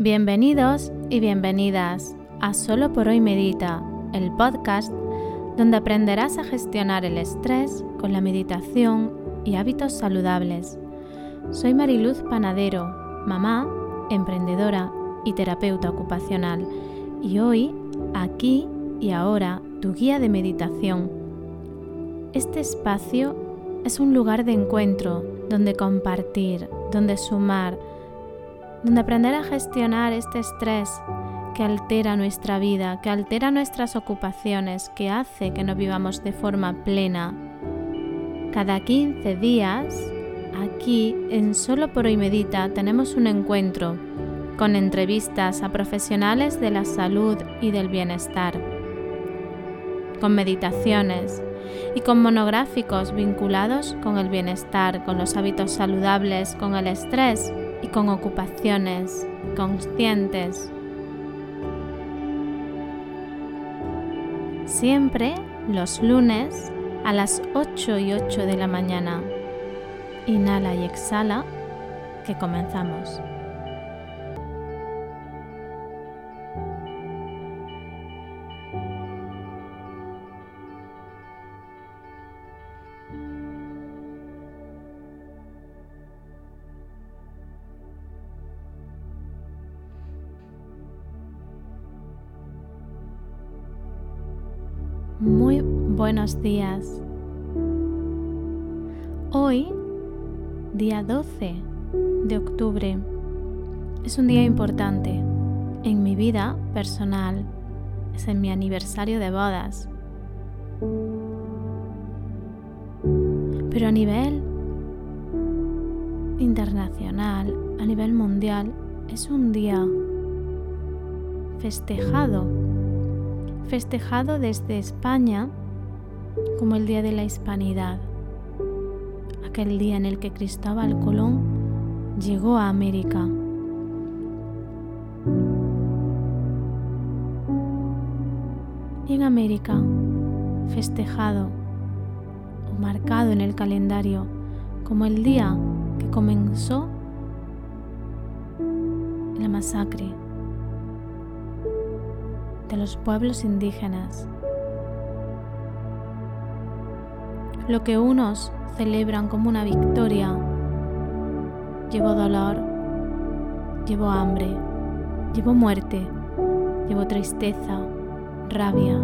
Bienvenidos y bienvenidas a Solo por hoy Medita, el podcast donde aprenderás a gestionar el estrés con la meditación y hábitos saludables. Soy Mariluz Panadero, mamá, emprendedora y terapeuta ocupacional, y hoy, aquí y ahora, tu guía de meditación. Este espacio es un lugar de encuentro donde compartir, donde sumar, donde aprender a gestionar este estrés que altera nuestra vida, que altera nuestras ocupaciones, que hace que no vivamos de forma plena. Cada 15 días, aquí en Solo por hoy Medita, tenemos un encuentro con entrevistas a profesionales de la salud y del bienestar, con meditaciones y con monográficos vinculados con el bienestar, con los hábitos saludables, con el estrés y con ocupaciones conscientes. Siempre los lunes a las 8 y 8 de la mañana. Inhala y exhala, que comenzamos. Días. Hoy, día 12 de octubre, es un día importante en mi vida personal. Es en mi aniversario de bodas. Pero a nivel internacional, a nivel mundial, es un día festejado festejado desde España como el Día de la Hispanidad, aquel día en el que Cristóbal Colón llegó a América. Y en América, festejado o marcado en el calendario como el día que comenzó la masacre de los pueblos indígenas. Lo que unos celebran como una victoria, llevó dolor, llevó hambre, llevó muerte, llevó tristeza, rabia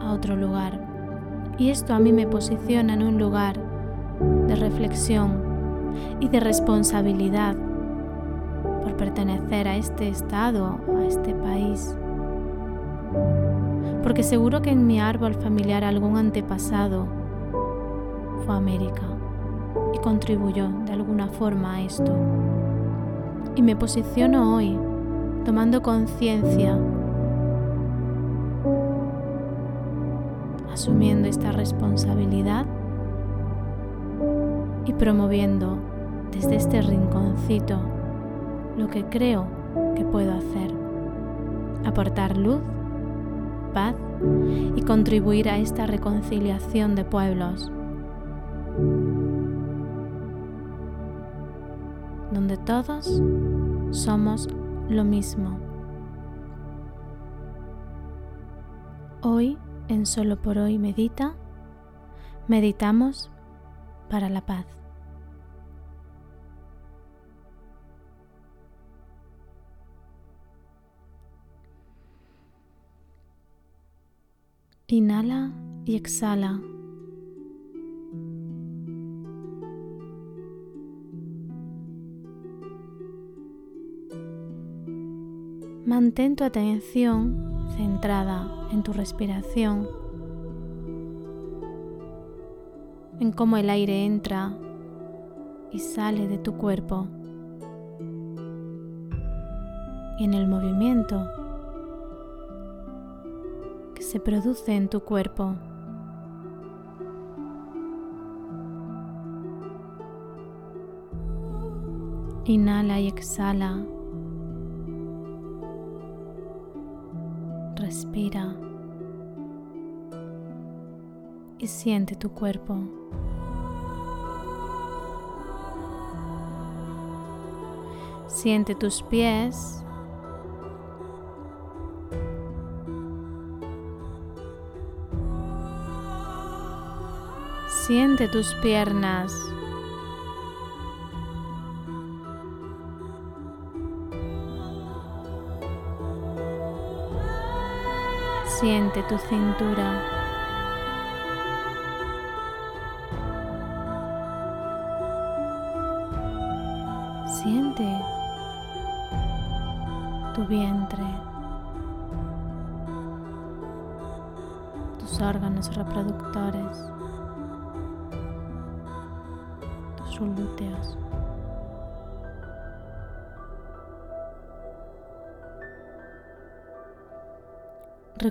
a otro lugar. Y esto a mí me posiciona en un lugar de reflexión y de responsabilidad por pertenecer a este estado, a este país. Porque seguro que en mi árbol familiar algún antepasado fue América y contribuyó de alguna forma a esto. Y me posiciono hoy tomando conciencia, asumiendo esta responsabilidad y promoviendo desde este rinconcito lo que creo que puedo hacer. Aportar luz, paz y contribuir a esta reconciliación de pueblos, donde todos somos lo mismo. Hoy, en Solo por hoy Medita, meditamos para la paz. Inhala y exhala. Mantén tu atención centrada en tu respiración, en cómo el aire entra y sale de tu cuerpo y en el movimiento se produce en tu cuerpo. Inhala y exhala. Respira y siente tu cuerpo. Siente tus pies. Siente tus piernas. Siente tu cintura.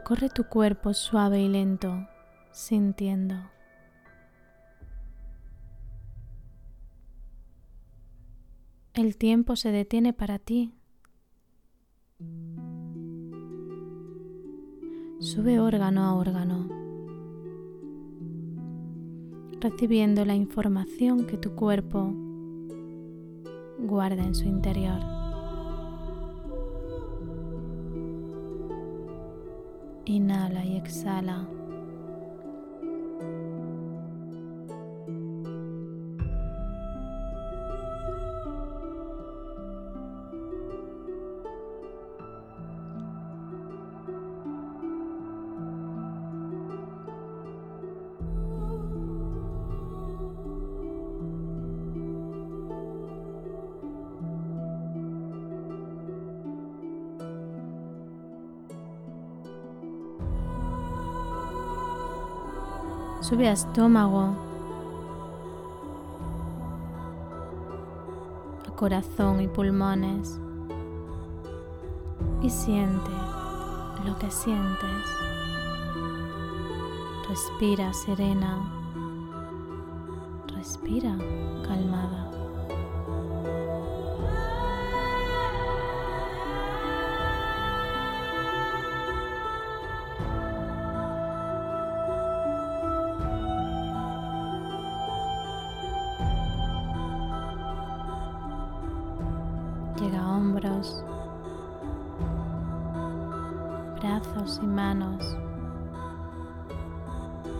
Recorre tu cuerpo suave y lento, sintiendo. El tiempo se detiene para ti. Sube órgano a órgano, recibiendo la información que tu cuerpo guarda en su interior. Inhala y exhala. Sube a estómago, a corazón y pulmones y siente lo que sientes. Respira serena, respira calmada.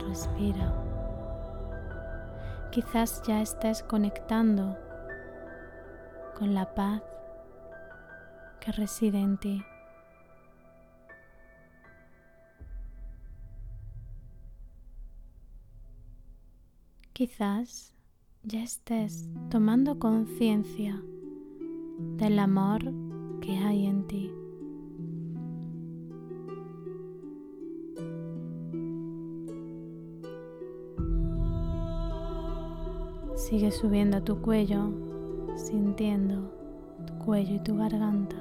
Respira. Quizás ya estés conectando con la paz que reside en ti. Quizás ya estés tomando conciencia del amor que hay en ti. Sigue subiendo a tu cuello, sintiendo tu cuello y tu garganta.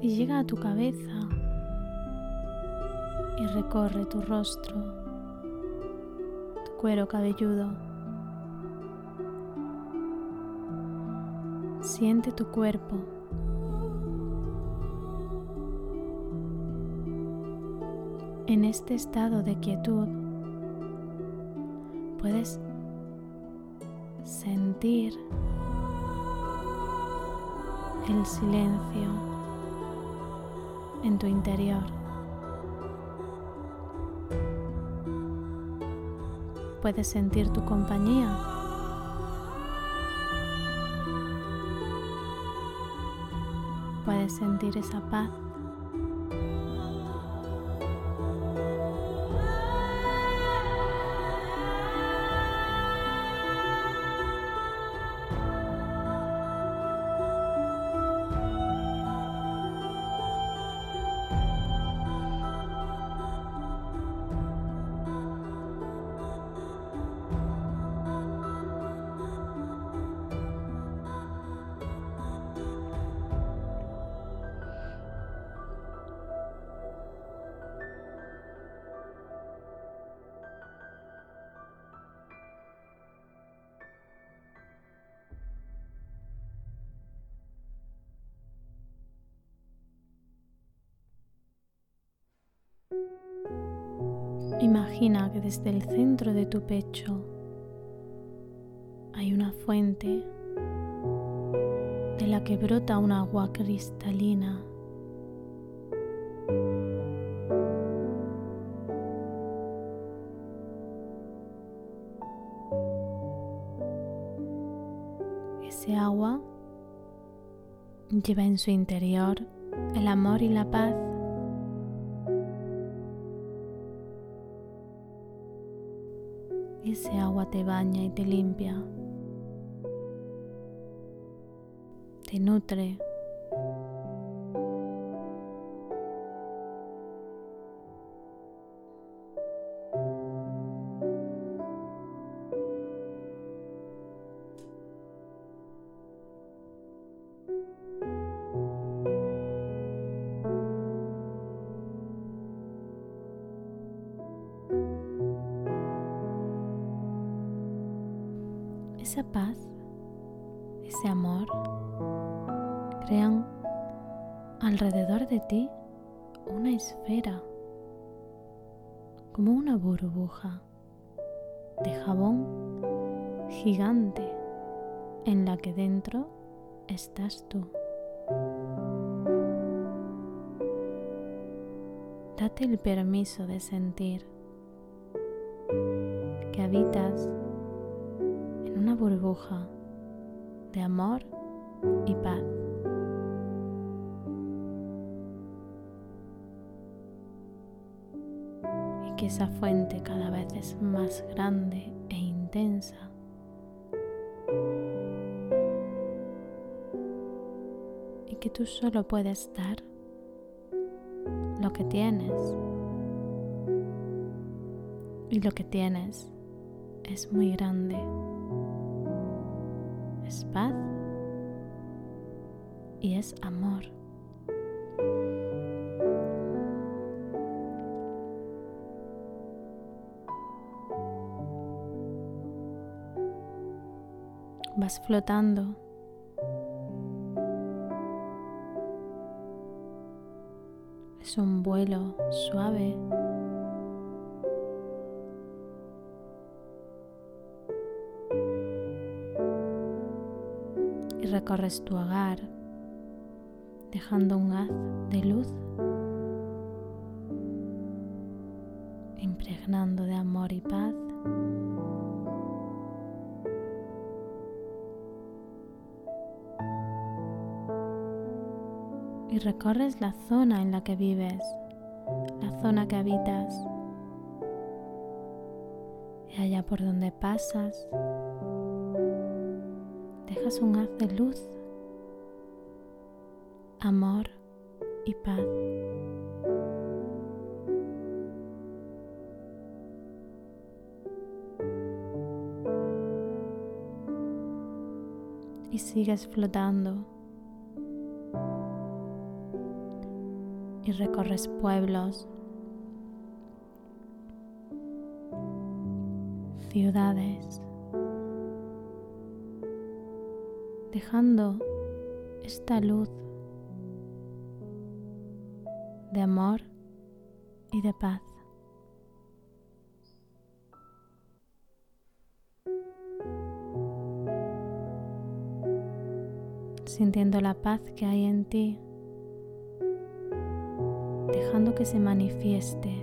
Y llega a tu cabeza y recorre tu rostro, tu cuero cabelludo Siente tu cuerpo. En este estado de quietud puedes sentir el silencio en tu interior. Puedes sentir tu compañía puedes sentir esa paz Imagina que desde el centro de tu pecho hay una fuente la que brota un agua cristalina. Ese agua lleva en su interior el amor y la paz. Ese agua te baña y te limpia. Te nutre. Esa paz, ese amor, crean alrededor de ti una esfera, como una burbuja de jabón gigante en la que dentro estás tú. Date el permiso de sentir que habitas una burbuja de amor y paz. Y que esa fuente cada vez es más grande e intensa. Y que tú solo puedes dar lo que tienes. Y lo que tienes es muy grande es paz y es amor. Vas flotando. Es un vuelo suave recorres tu hogar dejando un haz de luz impregnando de amor y paz. Y recorres la zona en la que vives, la zona que habitas, y allá por donde pasas, un haz de luz, amor y paz. Y sigues flotando. Y recorres pueblos, ciudades, dejando esta luz de amor y de paz. Sintiendo la paz que hay en ti, dejando que se manifieste,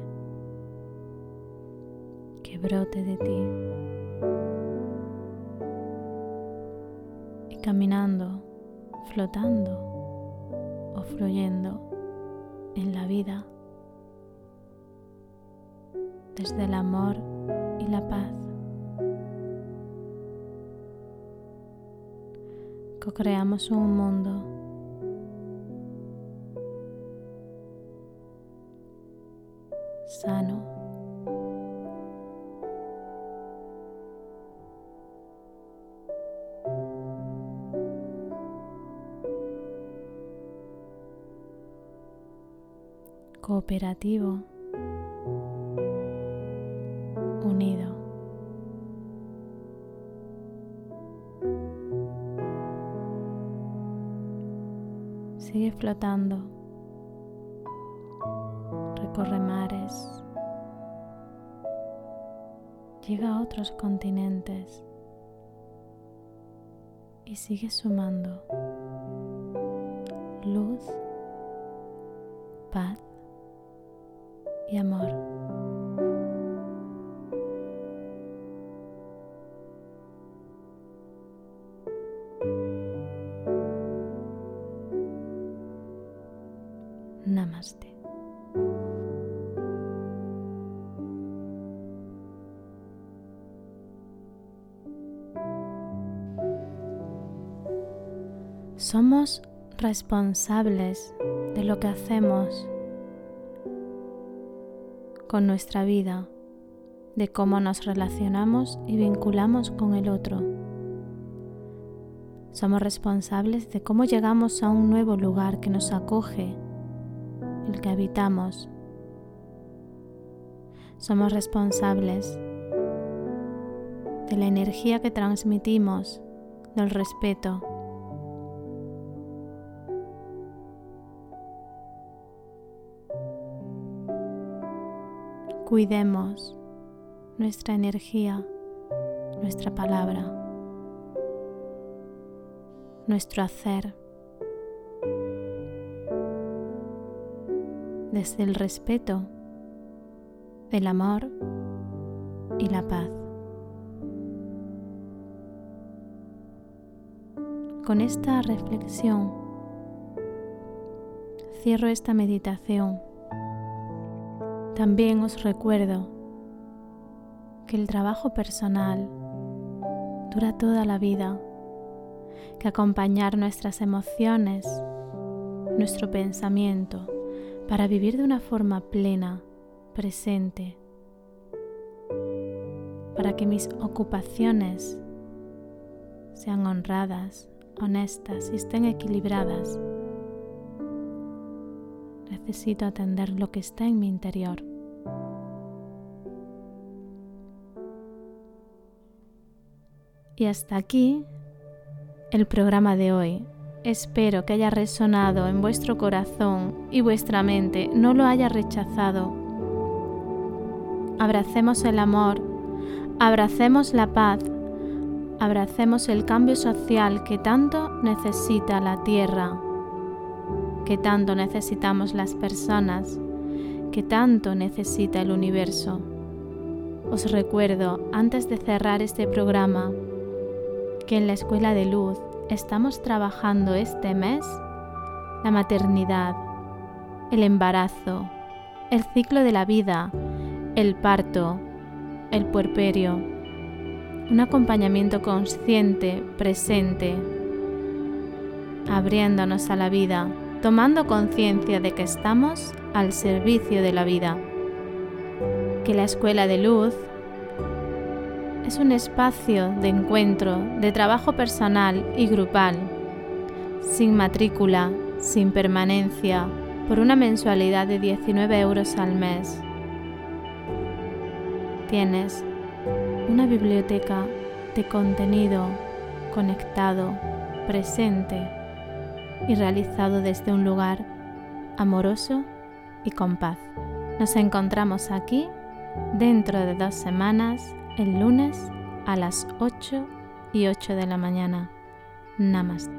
que brote de ti. Caminando, flotando o fluyendo en la vida desde el amor y la paz. Co-creamos un mundo sano cooperativo, unido. Sigue flotando, recorre mares, llega a otros continentes. Y sigue sumando. Luz, paz y amor. Namaste. Somos responsables de lo que hacemos con nuestra vida, de cómo nos relacionamos y vinculamos con el otro. Somos responsables de cómo llegamos a un nuevo lugar que nos acoge, el que habitamos. Somos responsables de la energía que transmitimos, del respeto, Cuidemos nuestra energía, nuestra palabra, nuestro hacer. Desde el respeto, el amor y la paz. Con esta reflexión cierro esta meditación también os recuerdo que el trabajo personal dura toda la vida, que acompañar nuestras emociones, nuestro pensamiento, para vivir de una forma plena, presente, para que mis ocupaciones sean honradas, honestas y estén equilibradas. Necesito atender lo que está en mi interior. Y hasta aquí el programa de hoy. Espero que haya resonado en vuestro corazón y vuestra mente no lo haya rechazado. Abracemos el amor, abracemos la paz, abracemos el cambio social que tanto necesita la tierra, que tanto necesitamos las personas, que tanto necesita el universo. Os recuerdo, antes de cerrar este programa, que en la Escuela de Luz estamos trabajando este mes la maternidad, el embarazo, el ciclo de la vida, el parto, el puerperio, un acompañamiento consciente, presente, abriéndonos a la vida, tomando conciencia de que estamos al servicio de la vida, que la escuela de luz es un espacio de encuentro, de trabajo personal y grupal, sin matrícula, sin permanencia, por una mensualidad de 19 euros al mes. Tienes una biblioteca de contenido conectado, presente y realizado desde un lugar amoroso y con paz. Nos encontramos aquí dentro de dos semanas el lunes a las 8 y 8 de la mañana. Namaste.